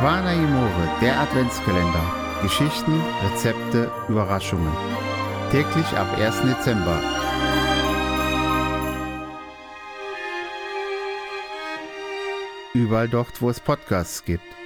Quana Imore, der Adventskalender. Geschichten, Rezepte, Überraschungen. Täglich ab 1. Dezember. Überall dort, wo es Podcasts gibt.